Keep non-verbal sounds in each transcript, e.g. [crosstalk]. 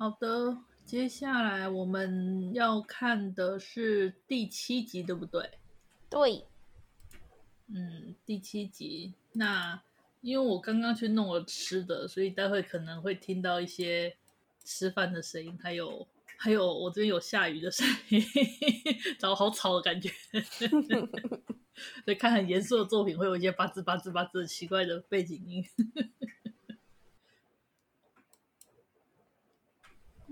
好的，接下来我们要看的是第七集，对不对？对，嗯，第七集。那因为我刚刚去弄了吃的，所以待会可能会听到一些吃饭的声音，还有还有我这边有下雨的声音，然后好吵的感觉。[laughs] 所以看很严肃的作品，会有一些吧吱吧吱吧吱奇怪的背景音。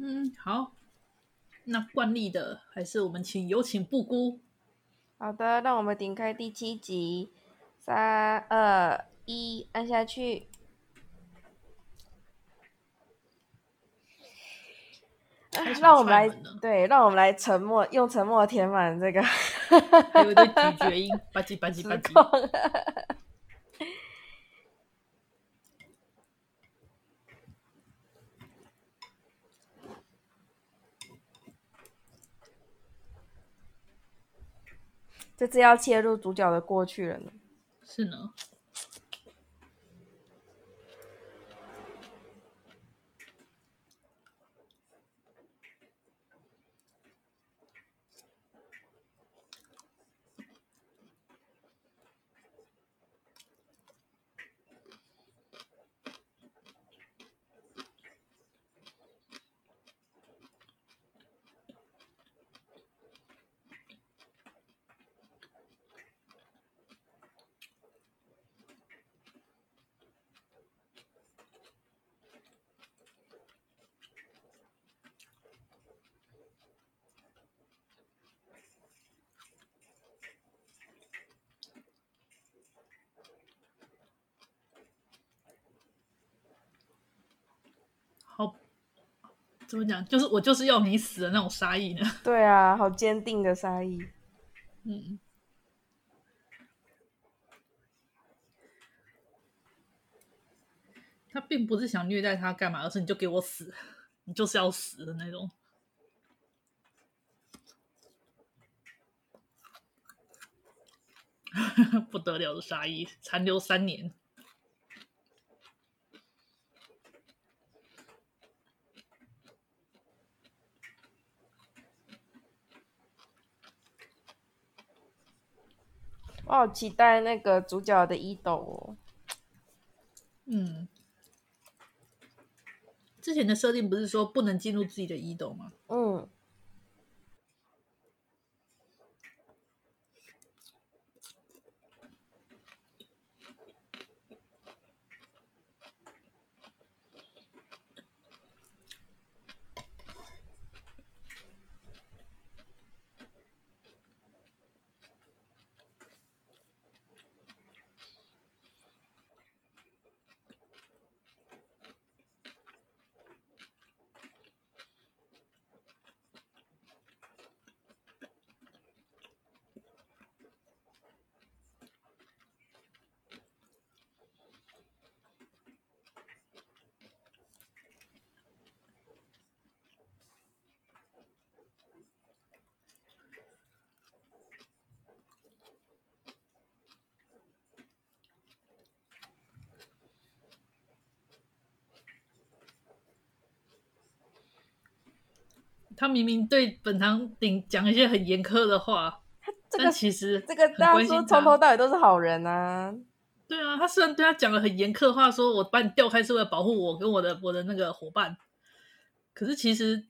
嗯，好，那惯例的还是我们请有请布姑。好的，让我们点开第七集，三二一，按下去。让我们来，对，让我们来沉默，用沉默填满这个。有一堆咀嚼音，吧唧吧唧吧唧。这次要切入主角的过去了呢。是呢。怎么讲？就是我就是要你死的那种杀意呢？[laughs] 对啊，好坚定的杀意。嗯，他并不是想虐待他干嘛，而是你就给我死，[laughs] 你就是要死的那种。[laughs] 不得了的杀意，残留三年。我好期待那个主角的伊豆哦。嗯，之前的设定不是说不能进入自己的伊豆吗？嗯。他明明对本堂顶讲一些很严苛的话，这个、但其实这个大叔从头到尾都是好人啊。对啊，他虽然对他讲了很严苛的话，说我把你调开是为了保护我跟我的我的那个伙伴，可是其实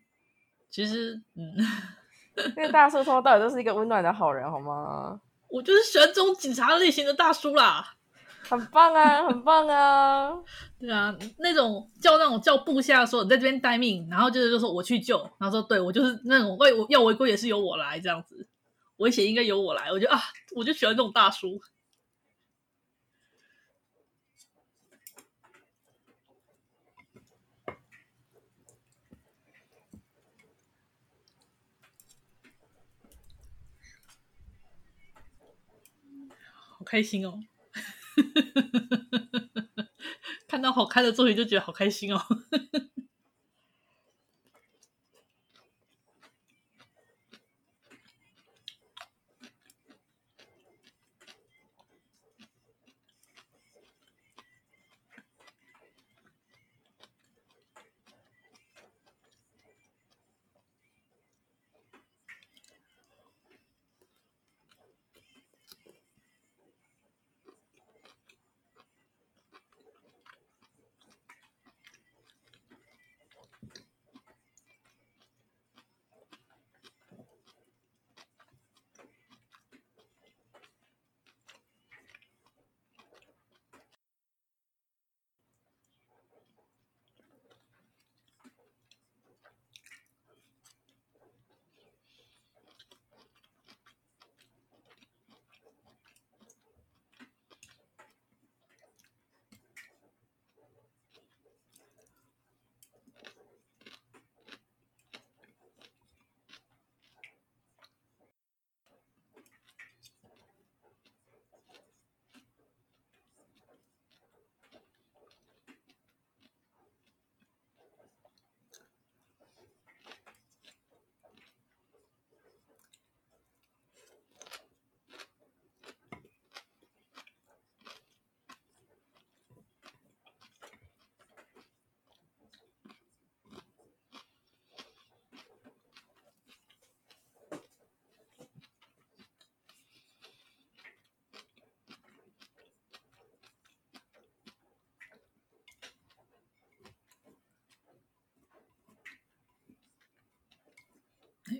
其实嗯，[laughs] 那个大叔从头到尾都是一个温暖的好人，好吗？我就是喜欢这种警察类型的大叔啦。很棒啊，很棒啊！[laughs] 对啊，那种叫那种叫部下说你在这边待命，然后就是就说我去救，然后说对我就是那种为我要违规也是由我来这样子，危险应该由我来。我觉得啊，我就喜欢这种大叔。好开心哦！呵呵呵呵呵呵呵呵，看到好看的作品就觉得好开心哦，呵呵。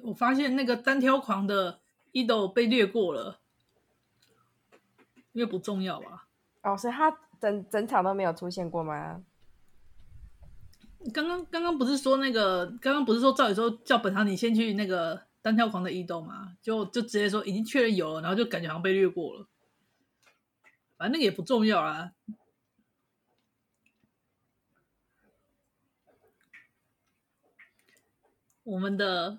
我发现那个单挑狂的伊豆被略过了，因为不重要吧？哦，所以他整整场都没有出现过吗？刚刚刚刚不是说那个，刚刚不是说照理说叫本堂你先去那个单挑狂的伊豆吗？就就直接说已经确认有了，然后就感觉好像被略过了。反正那个也不重要啊。我们的。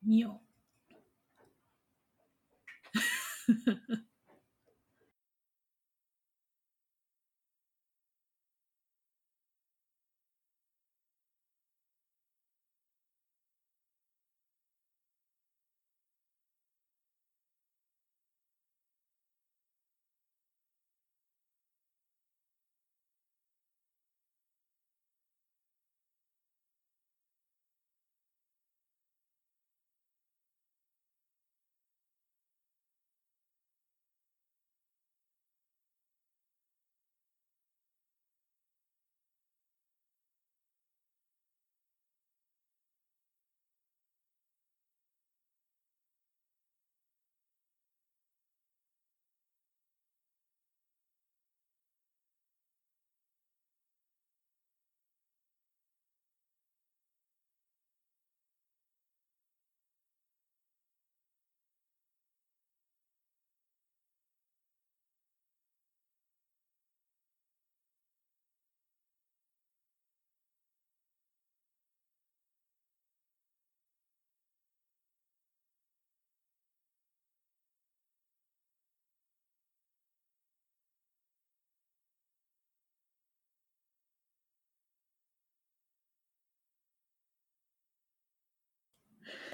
你有。[laughs]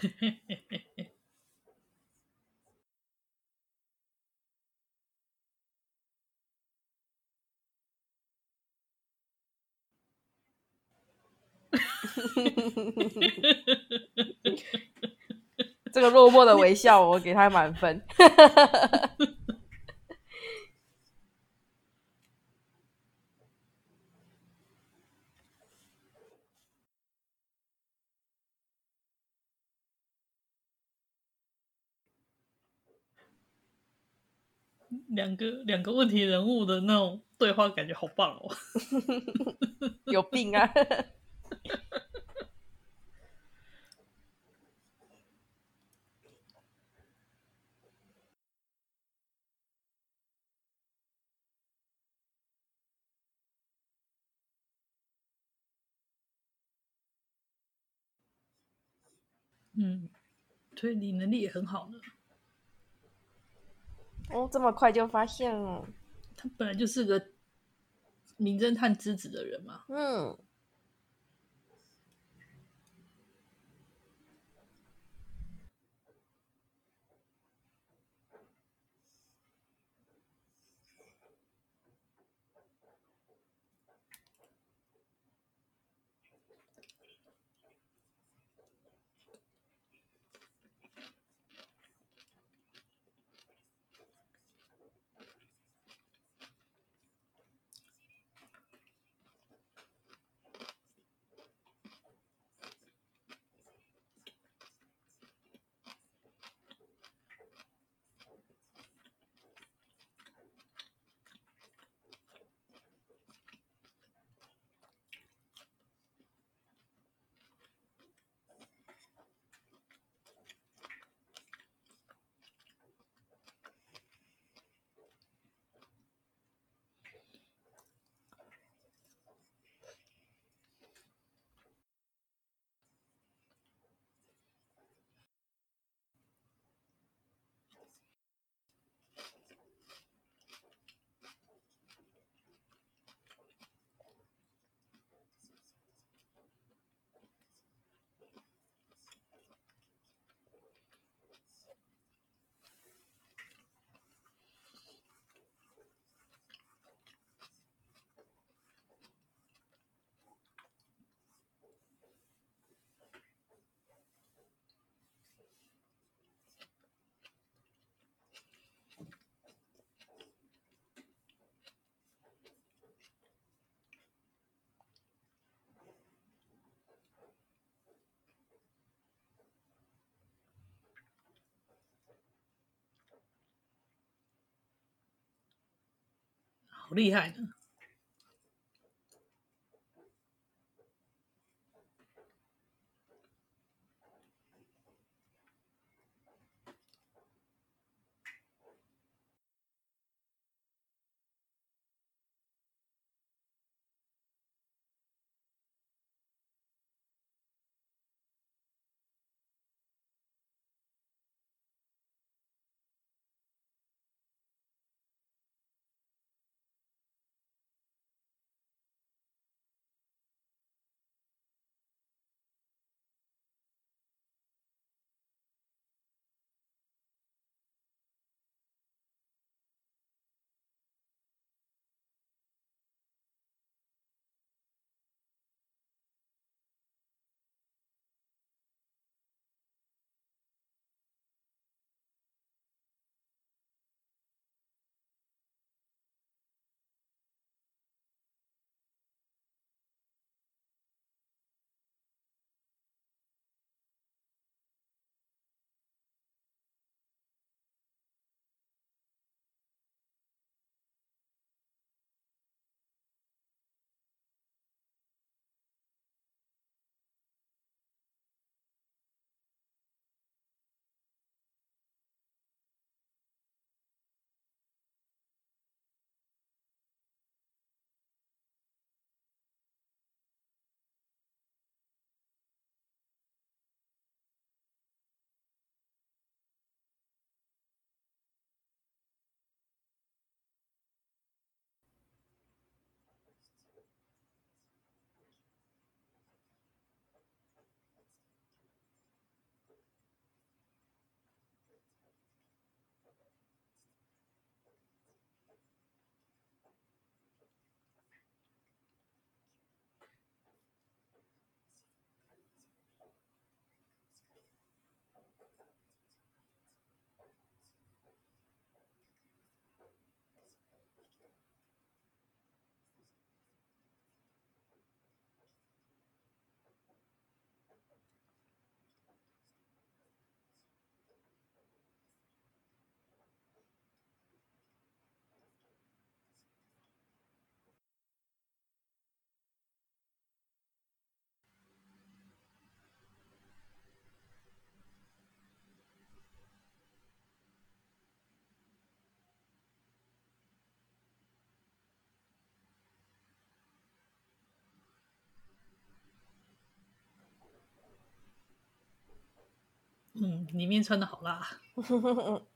[laughs] 这个落寞的微笑，我给他满分。[laughs] 两个两个问题人物的那种对话，感觉好棒哦！[laughs] [laughs] 有病啊！嗯，推理能力也很好呢。哦，这么快就发现了？他本来就是个名侦探之子的人嘛。嗯。厉害呢。嗯，里面穿的好辣。[laughs]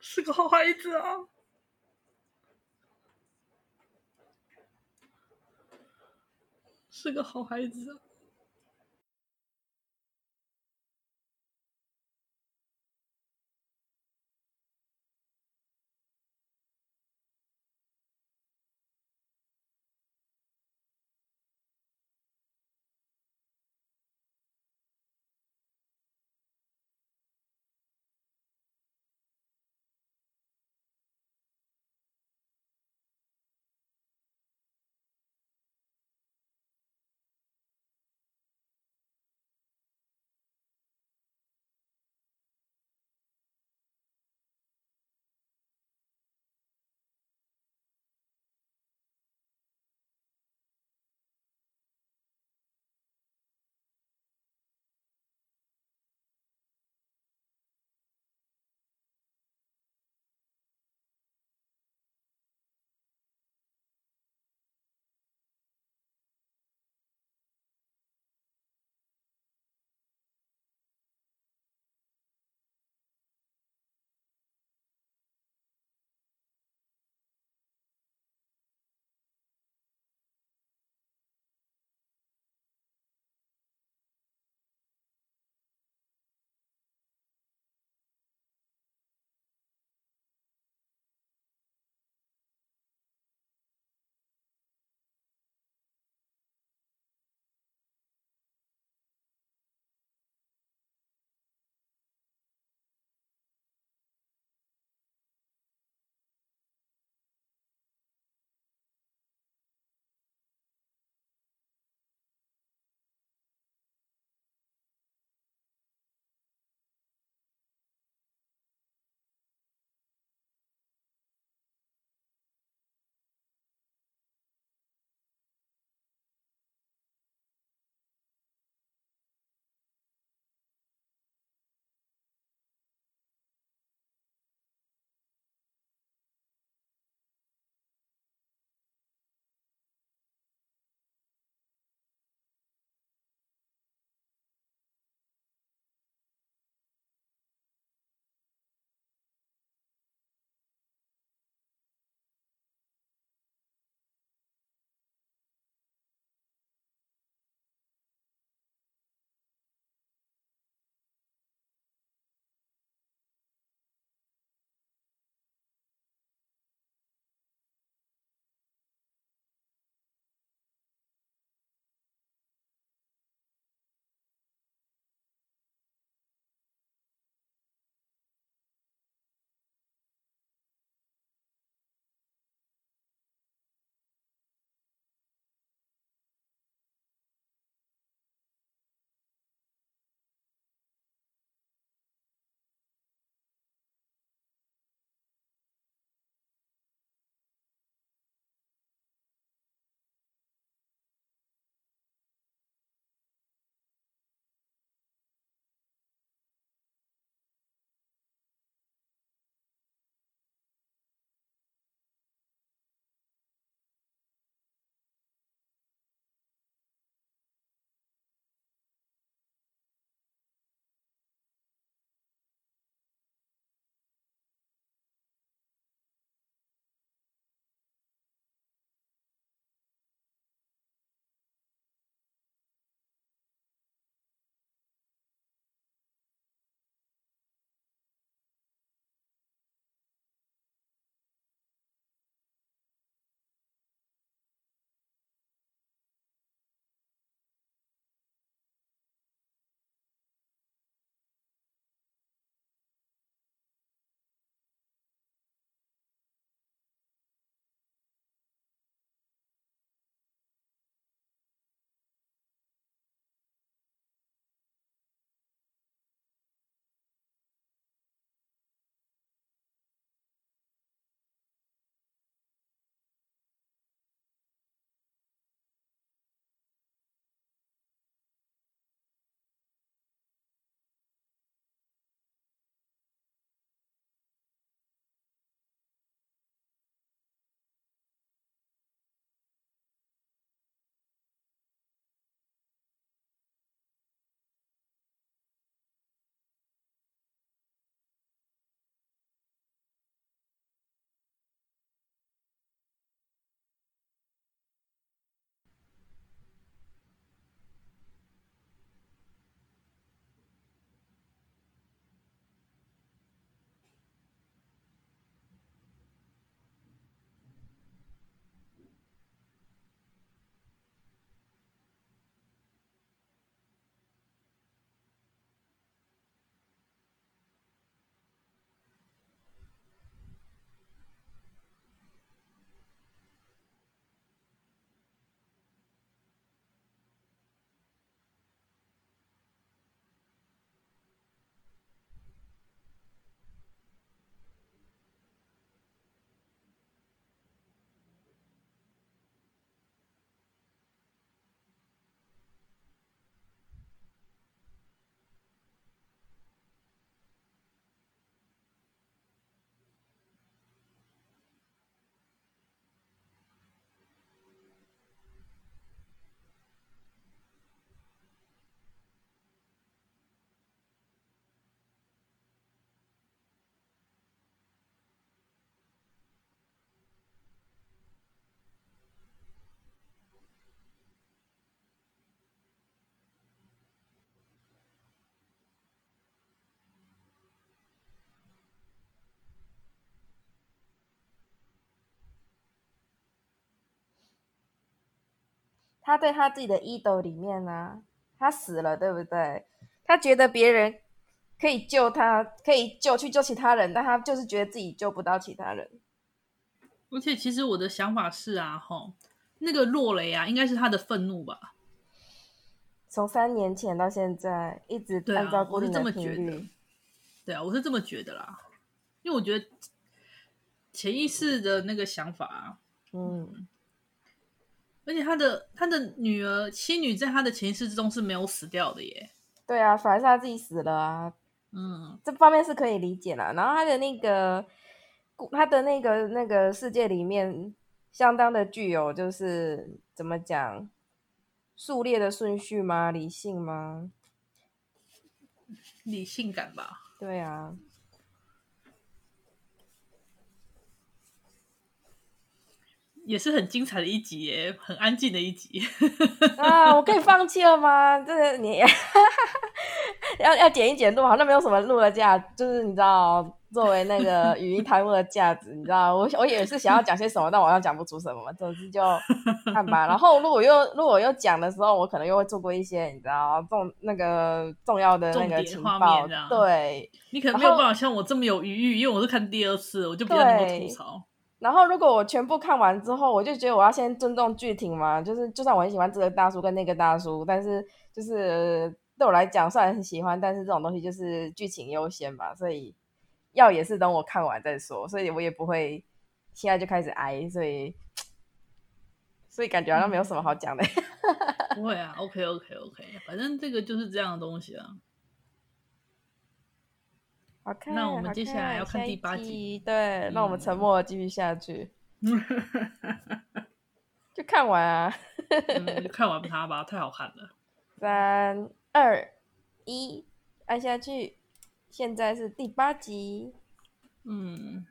是个好孩子啊，是个好孩子。他对他自己的 idol 里面呢、啊，他死了，对不对？他觉得别人可以救他，可以救去救其他人，但他就是觉得自己救不到其他人。而且，其实我的想法是啊，吼，那个落雷啊，应该是他的愤怒吧？从三年前到现在，一直按照固定的频率。对啊，我是这么觉得。对啊，我是这么觉得啦，因为我觉得潜意识的那个想法啊，嗯。而且他的他的女儿妻女在他的潜意识之中是没有死掉的耶。对啊，反而是他自己死了啊。嗯，这方面是可以理解啦。然后他的那个，他的那个那个世界里面，相当的具有就是怎么讲，数列的顺序吗？理性吗？理性感吧。对啊。也是很精彩的一集耶，很安静的一集。[laughs] 啊，我可以放弃了吗？这是你 [laughs] 要要剪一剪录，好像没有什么录的价，就是你知道，作为那个语音弹幕的价值，你知道，我我也是想要讲些什么，但我好像讲不出什么，总之就看吧。[laughs] 然后如果又如果又讲的时候，我可能又会做过一些你知道重那个重要的那个情报，对，你可能没有办法像我这么有余裕，因为我是看第二次，我就比较能够吐槽。然后，如果我全部看完之后，我就觉得我要先尊重剧情嘛，就是就算我很喜欢这个大叔跟那个大叔，但是就是对我来讲，虽然很喜欢，但是这种东西就是剧情优先嘛，所以要也是等我看完再说，所以我也不会现在就开始挨，所以所以感觉好像没有什么好讲的。[laughs] 不会啊，OK OK OK，反正这个就是这样的东西啊。Okay, 那我们接下来要看第八集，集对，那、嗯、我们沉默继续下去，[laughs] 就看完啊，嗯、就 [laughs] 看完它吧，太好看了。三二一，按下去，现在是第八集，嗯。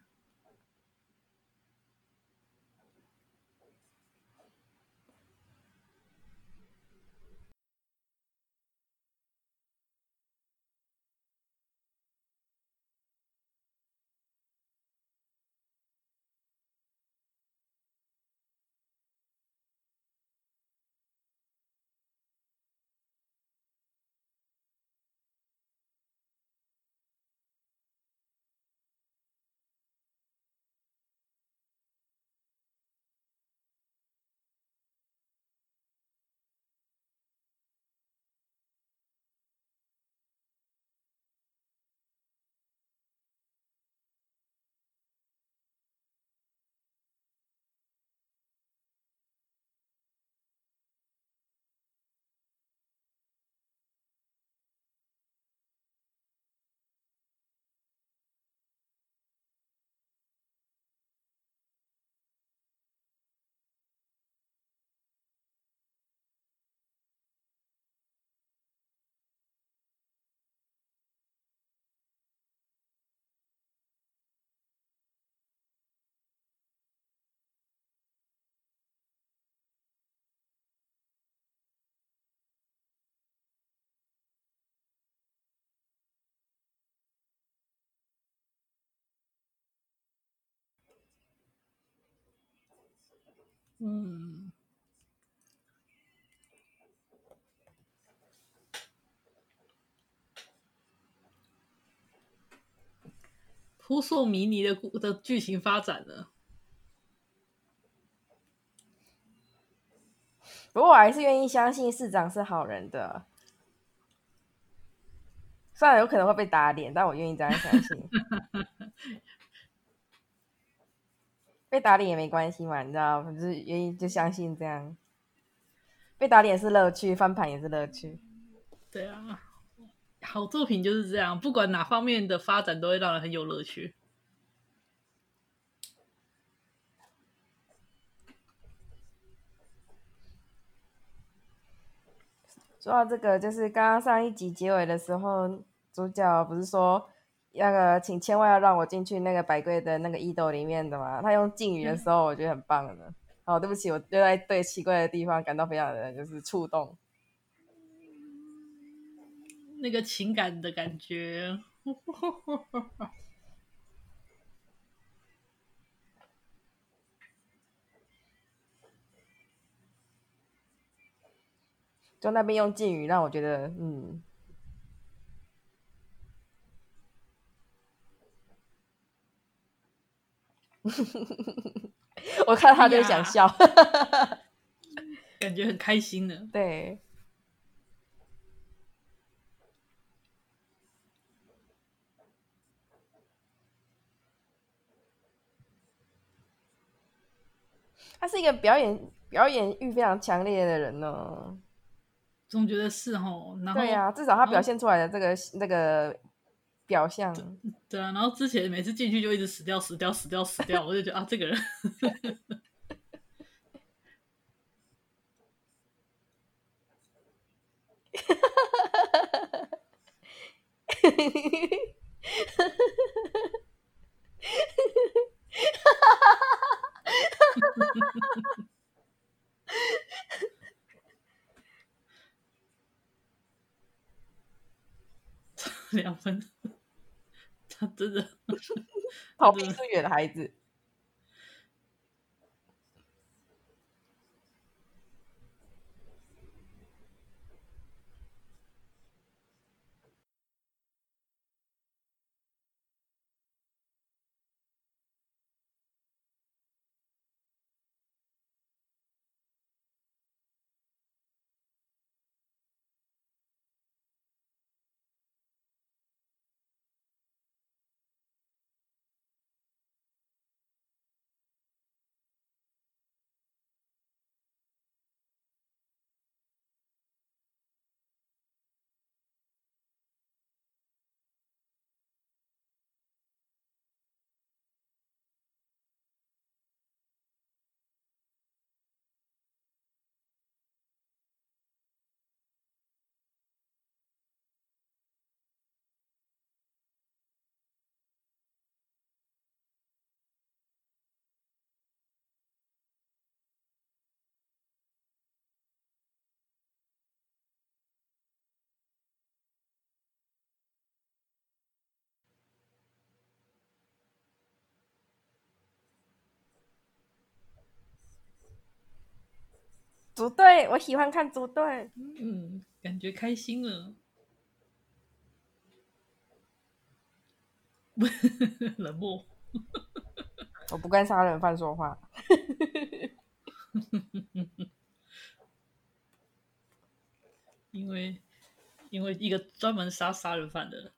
嗯，扑朔迷离的故的剧情发展呢？不过我还是愿意相信市长是好人的，虽然有可能会被打脸，但我愿意这样相信。[laughs] 被打脸也没关系嘛，你知道，就是愿意就相信这样。被打脸是乐趣，翻盘也是乐趣。对啊，好作品就是这样，不管哪方面的发展都会让人很有乐趣。说到这个，就是刚刚上一集结尾的时候，主角不是说。那个，请千万要让我进去那个百贵的那个伊豆里面的嘛。他用敬语的时候，我觉得很棒的。好、嗯哦，对不起，我就在对奇怪的地方感到非常的就是触动。那个情感的感觉。[laughs] 就那边用敬语让我觉得，嗯，[laughs] 我看他就想笑，哎、[laughs] 感觉很开心呢。对。他是一个表演表演欲非常强烈的人呢，总觉得是哦。然后对呀、啊，至少他表现出来的这个那个表象，对啊。然后之前每次进去就一直死掉死掉死掉死掉，我就觉得啊，这个人。[laughs] 两分，他真的 [laughs] 逃避疏远的孩子。组队，我喜欢看组队。嗯，感觉开心了。[laughs] 冷漠。我不跟杀人犯说话。[laughs] 因为，因为一个专门杀杀人犯的。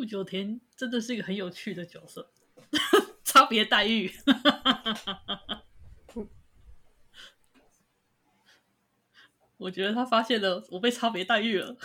不久田真的是一个很有趣的角色，差别待遇。我觉得他发现了我被差别待遇了。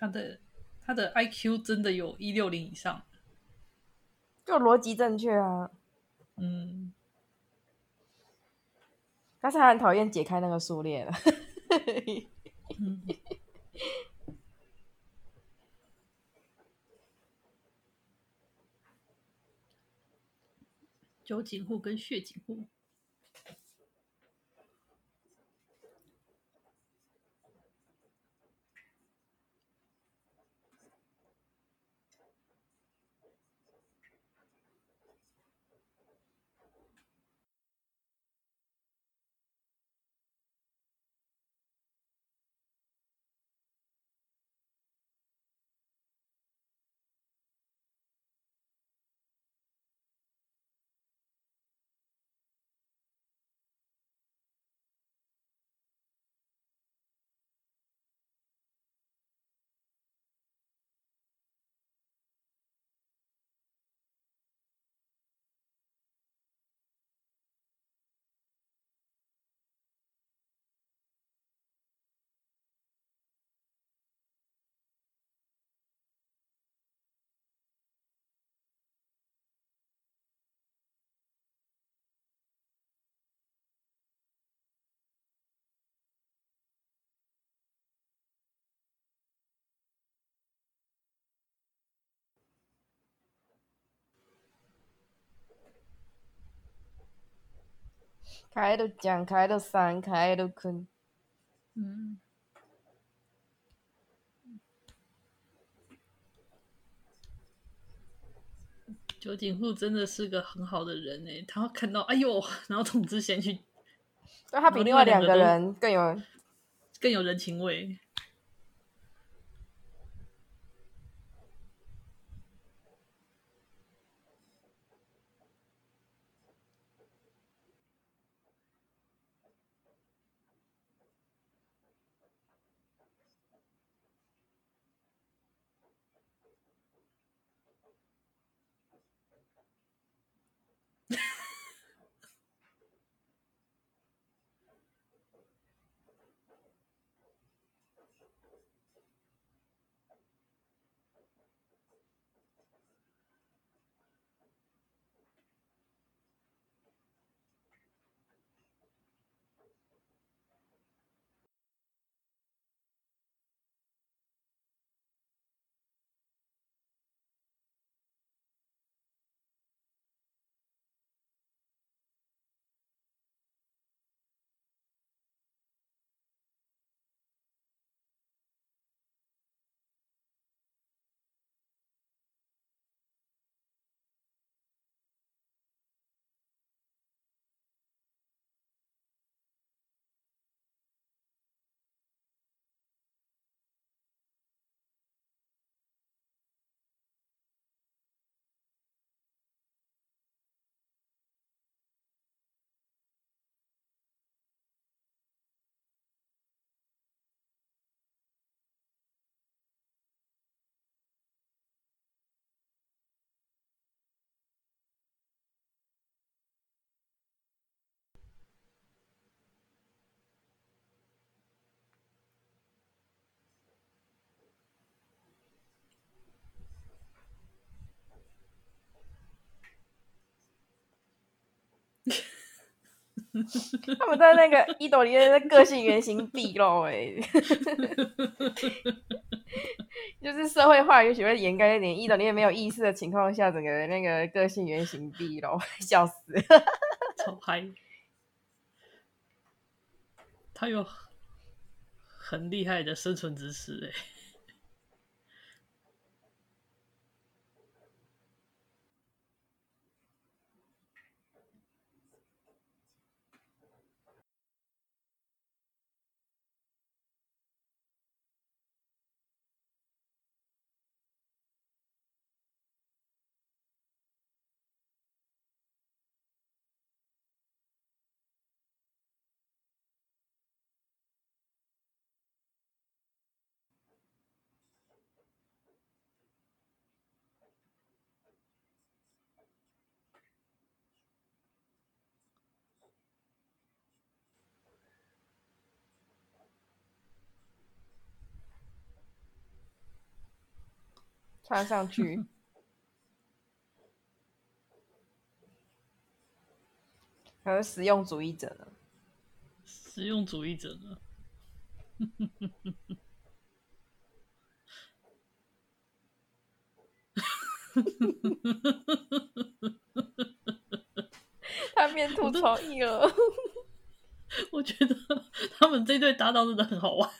他的他的 IQ 真的有一六零以上，就逻辑正确啊。嗯，但是他很讨厌解开那个数列了。嗯。[laughs] 酒井户跟血井户。开都讲，开了三，开了坤。嗯。酒井户真的是个很好的人哎，他看到哎呦，[laughs] 然后统治先去，但他比另外两个人更有更有人情味。他们在那个伊斗里面的个性原型毕露哎，[laughs] 就是社会化也许会掩盖一点伊斗里面没有意识的情况下，整个那个个性原型毕露，[laughs] 笑死，超嗨，他有很厉害的生存知识哎。穿上去，[laughs] 还有实用主义者呢？实用主义者呢？[laughs] 他面吐槽役了。[laughs] 我觉得他们这对搭档真的很好玩。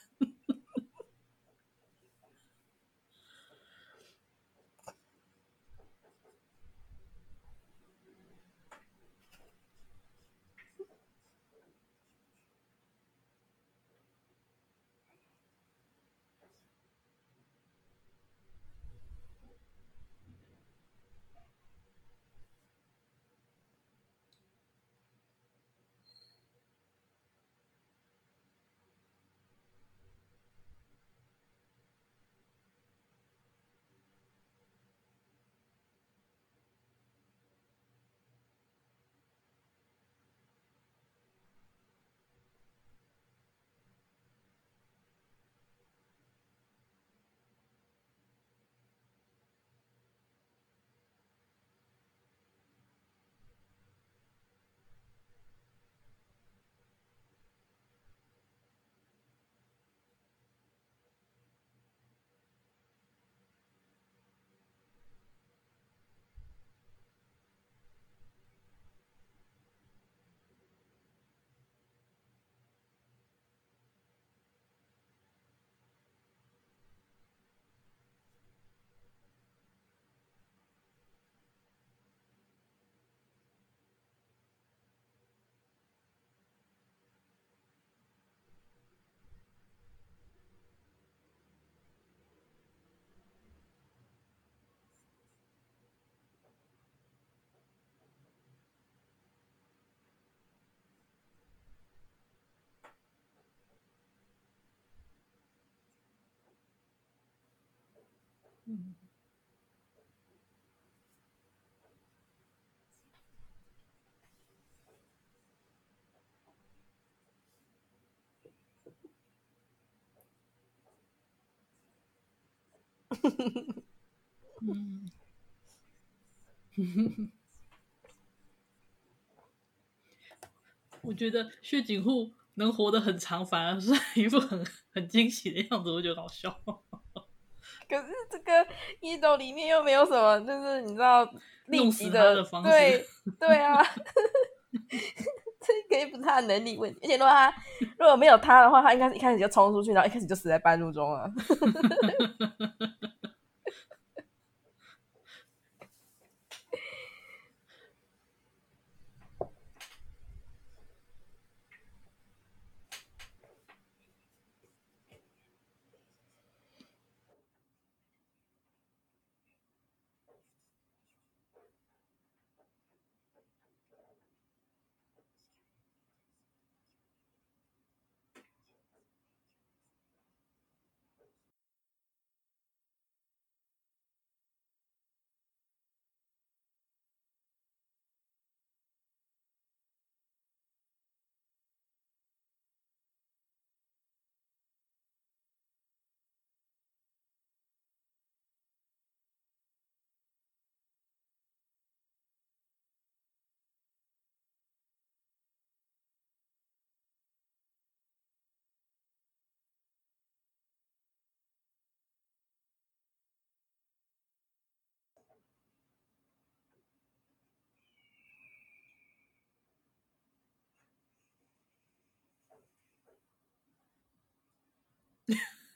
嗯，[laughs] 我觉得薛景户能活得很长，反而是一副很很惊喜的样子，我觉得好笑。可是这个一斗里面又没有什么，就是你知道立即的，的方式对对啊，[laughs] 这可以不是他的能力问题。而且如果他如果没有他的话，他应该是一开始就冲出去，然后一开始就死在半路中了。[laughs]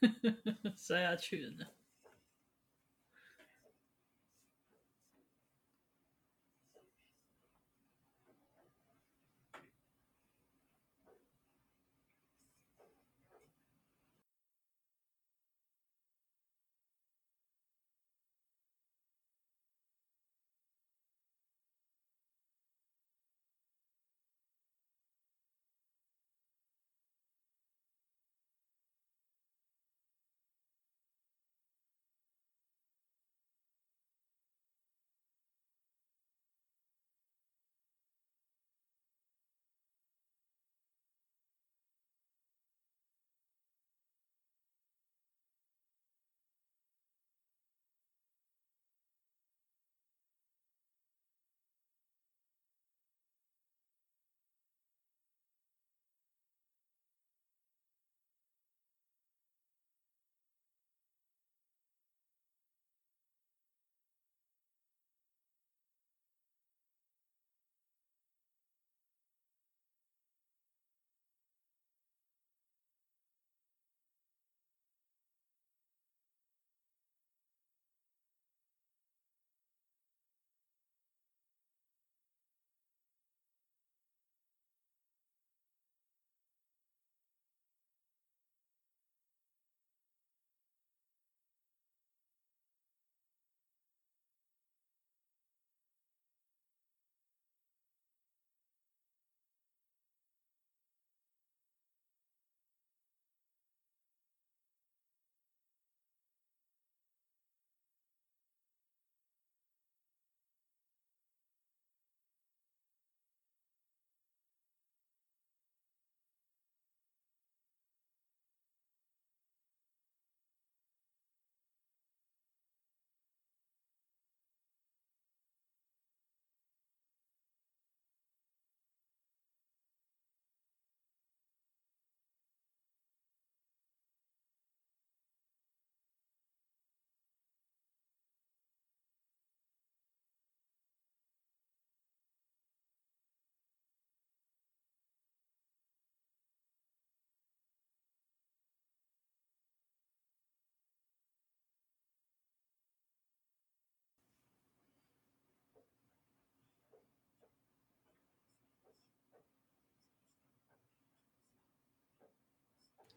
[laughs] 摔下去了呢。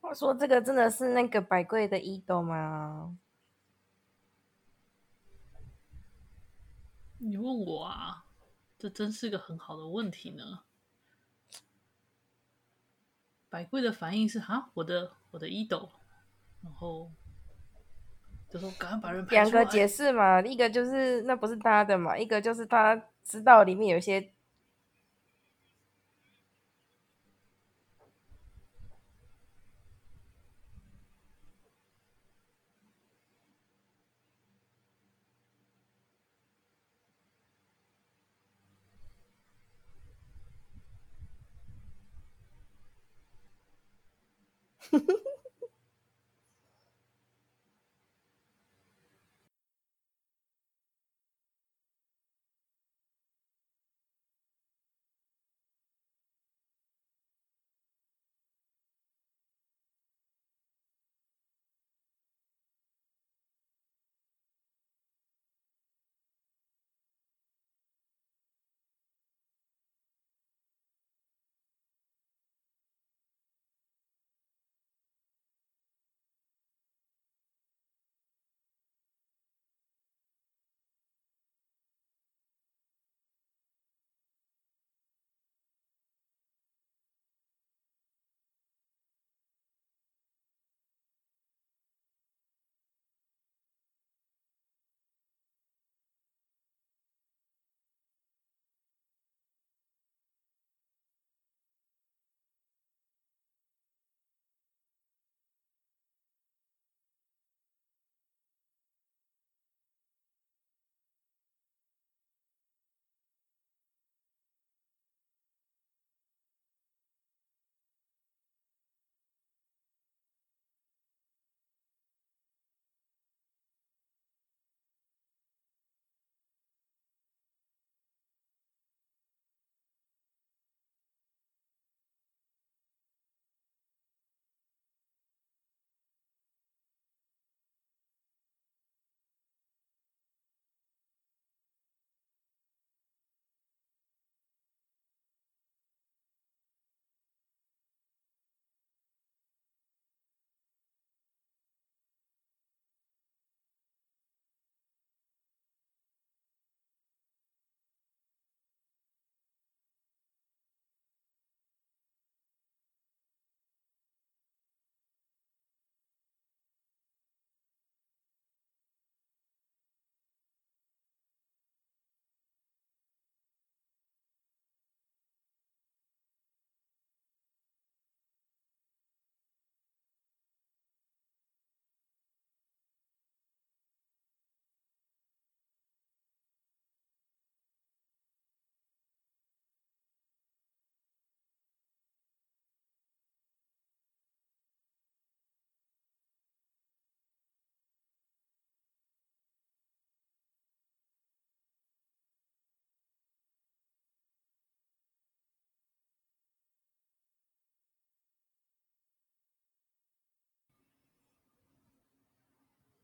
我说这个真的是那个百贵的伊豆吗？你问我啊，这真是个很好的问题呢。百贵的反应是啊，我的我的伊豆，然后就说赶快把人排。两个解释嘛，一个就是那不是他的嘛，一个就是他知道里面有些。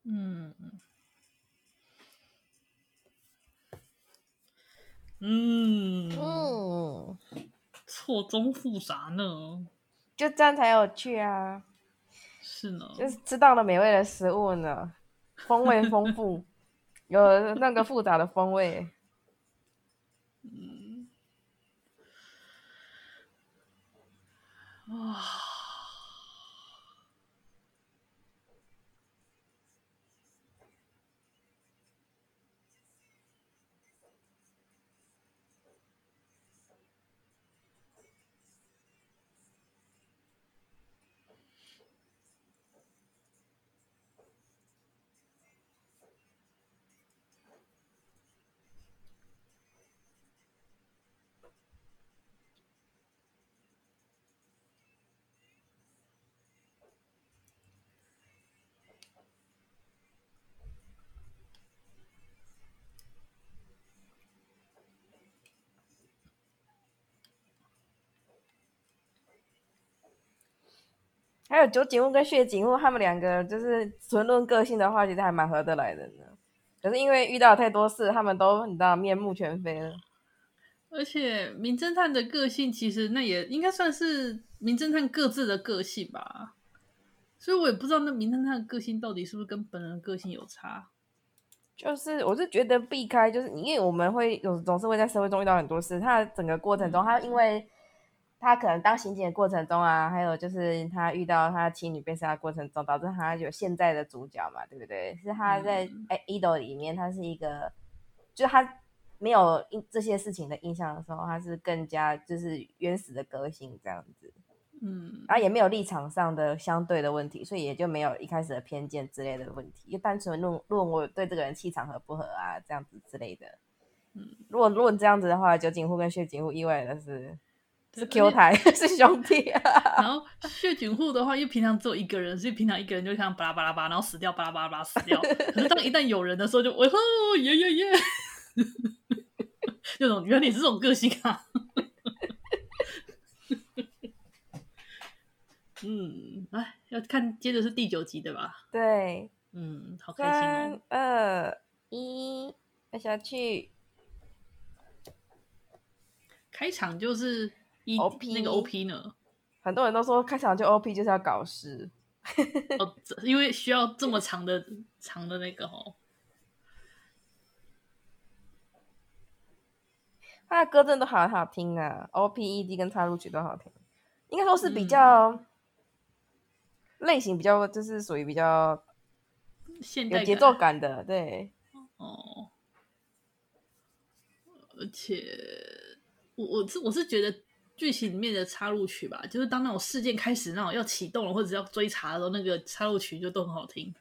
嗯。嗯。嗯，错综复杂呢，就这样才有趣啊！是呢，就是吃到了美味的食物呢，风味丰富，[laughs] 有那个复杂的风味。嗯，哇。还有酒井屋跟血井屋，他们两个就是纯论个性的话，其实还蛮合得来的呢。可是因为遇到太多事，他们都你知道面目全非了。而且名侦探的个性，其实那也应该算是名侦探各自的个性吧。所以我也不知道那名侦探的个性到底是不是跟本人的个性有差。就是我是觉得避开，就是因为我们会有总是会在社会中遇到很多事，他整个过程中，他因为他可能当刑警的过程中啊，还有就是他遇到他妻女被杀的过程中，导致他有现在的主角嘛，对不对？是他在哎《Edo》里面，他是一个，就是他没有这些事情的印象的时候，他是更加就是原始的个性这样子。嗯，然后也没有立场上的相对的问题，所以也就没有一开始的偏见之类的问题，就单纯论论我对这个人气场合不合啊，这样子之类的。嗯，如果论这样子的话，酒井户跟血井户意外的是是 Q 台 [laughs] 是兄弟啊。[laughs] 然后血菌户的话，因为平常只有一个人，所以平常一个人就像巴拉巴拉巴，然后死掉巴拉巴拉巴死掉。[laughs] 可是当一旦有人的时候就，就哦耶耶耶，那种原来你是这种个性啊。嗯，哎，要看接着是第九集对吧？对，嗯，好开心哦。三二一，要下去。开场就是 OP 那个 OP 呢？很多人都说开场就 OP 就是要搞事。哦，因为需要这么长的长的那个哦。他的歌真的都好好听啊，OP、ED 跟插入曲都好听，应该说是比较。嗯类型比较就是属于比较现代有节奏感的，对哦。而且我我是我是觉得剧情里面的插入曲吧，就是当那种事件开始那种要启动了或者要追查的时候，那个插入曲就都很好听。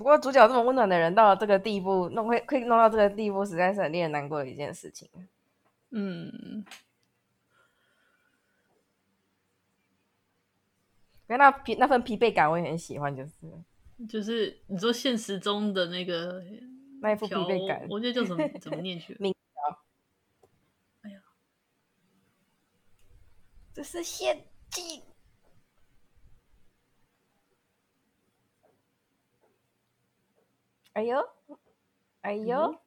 不过主角这么温暖的人，到了这个地步，弄会可以弄到这个地步，实在是很令人难过的一件事情。嗯，跟那疲那份疲惫感，我也很喜欢，就是就是你说现实中的那个那一副疲惫感，我觉得叫什么怎么念去？[laughs] 明哎呀，这是献祭。哎呦，哎呦。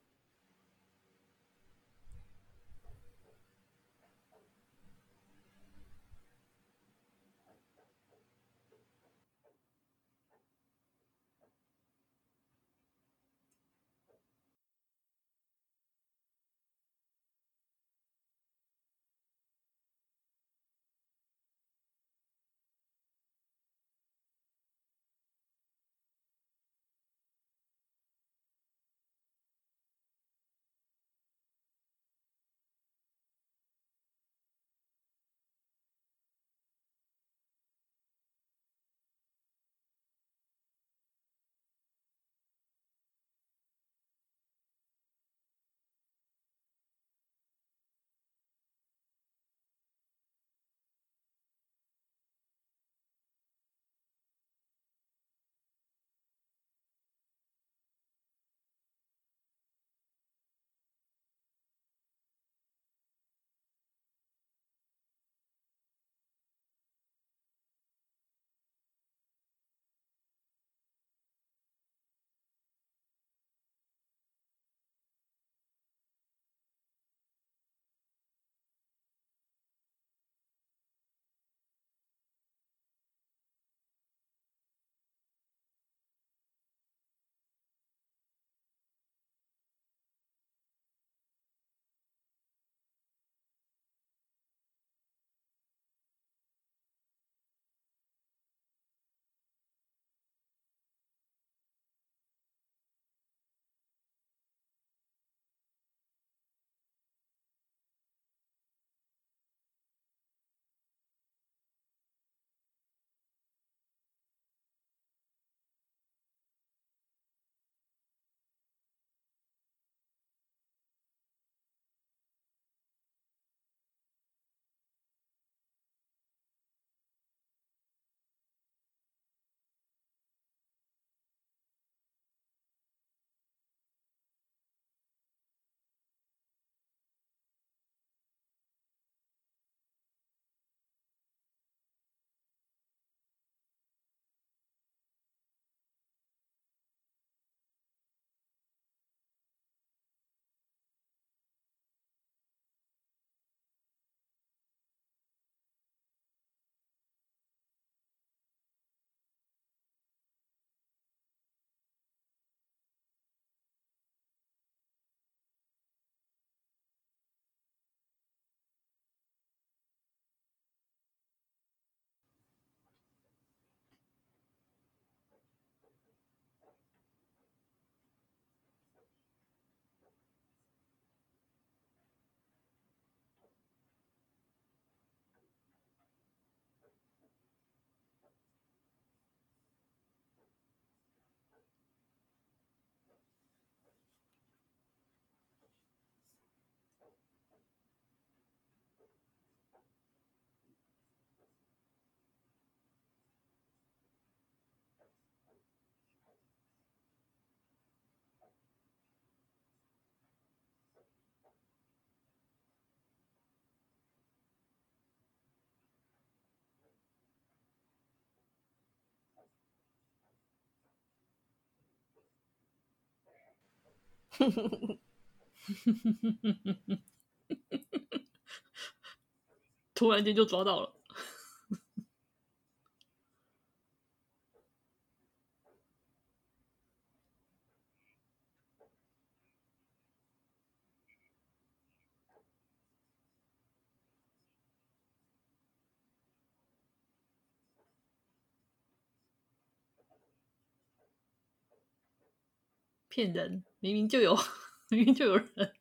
[laughs] 突然间就抓到了。骗人！明明就有，[laughs] 明明就有人。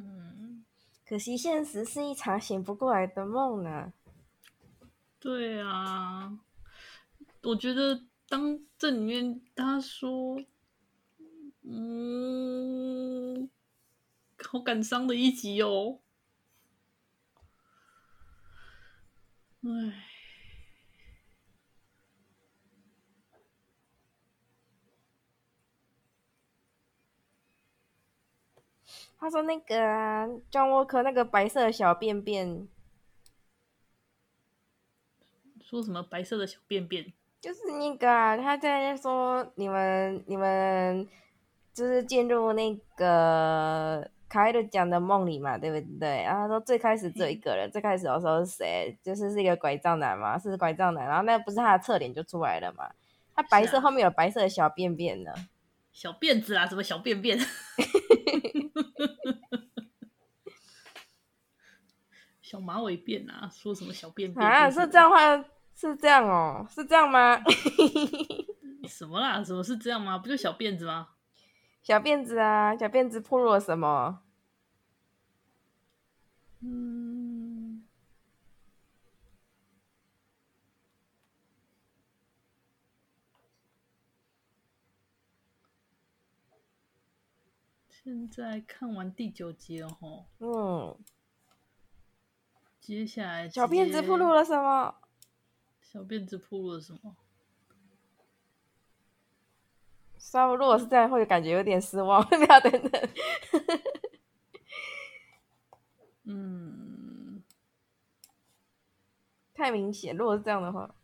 嗯，可惜现实是一场醒不过来的梦呢。对啊，我觉得当这里面他说，嗯，好感伤的一集哦。唉。他说：“那个啊，John Walker 那个白色的小便便，说什么白色的小便便？就是那个啊，他在说你们你们就是进入那个凯尔讲的梦里嘛，对不对？然后他说最开始只有一个人，最开始的时候是谁？就是是一个拐杖男嘛，是拐杖男。然后那不是他的侧脸就出来了嘛？他白色后面有白色的小便便呢，小辫子啊，什么小便便？” [laughs] [laughs] 小马尾辫啊，说什么小便便啊？是这样话，是这样哦，是这样吗？[laughs] [laughs] 什么啦？什么是这样吗？不就小辫子吗？小辫子啊，小辫子破落了什么？嗯，现在看完第九集了吼。嗯。接下来，小辫子铺露了什么？小辫子铺露了什么？稍微如果是这样，会感觉有点失望。[laughs] 不要等等。嗯，太明显。如果是这样的话，嗯。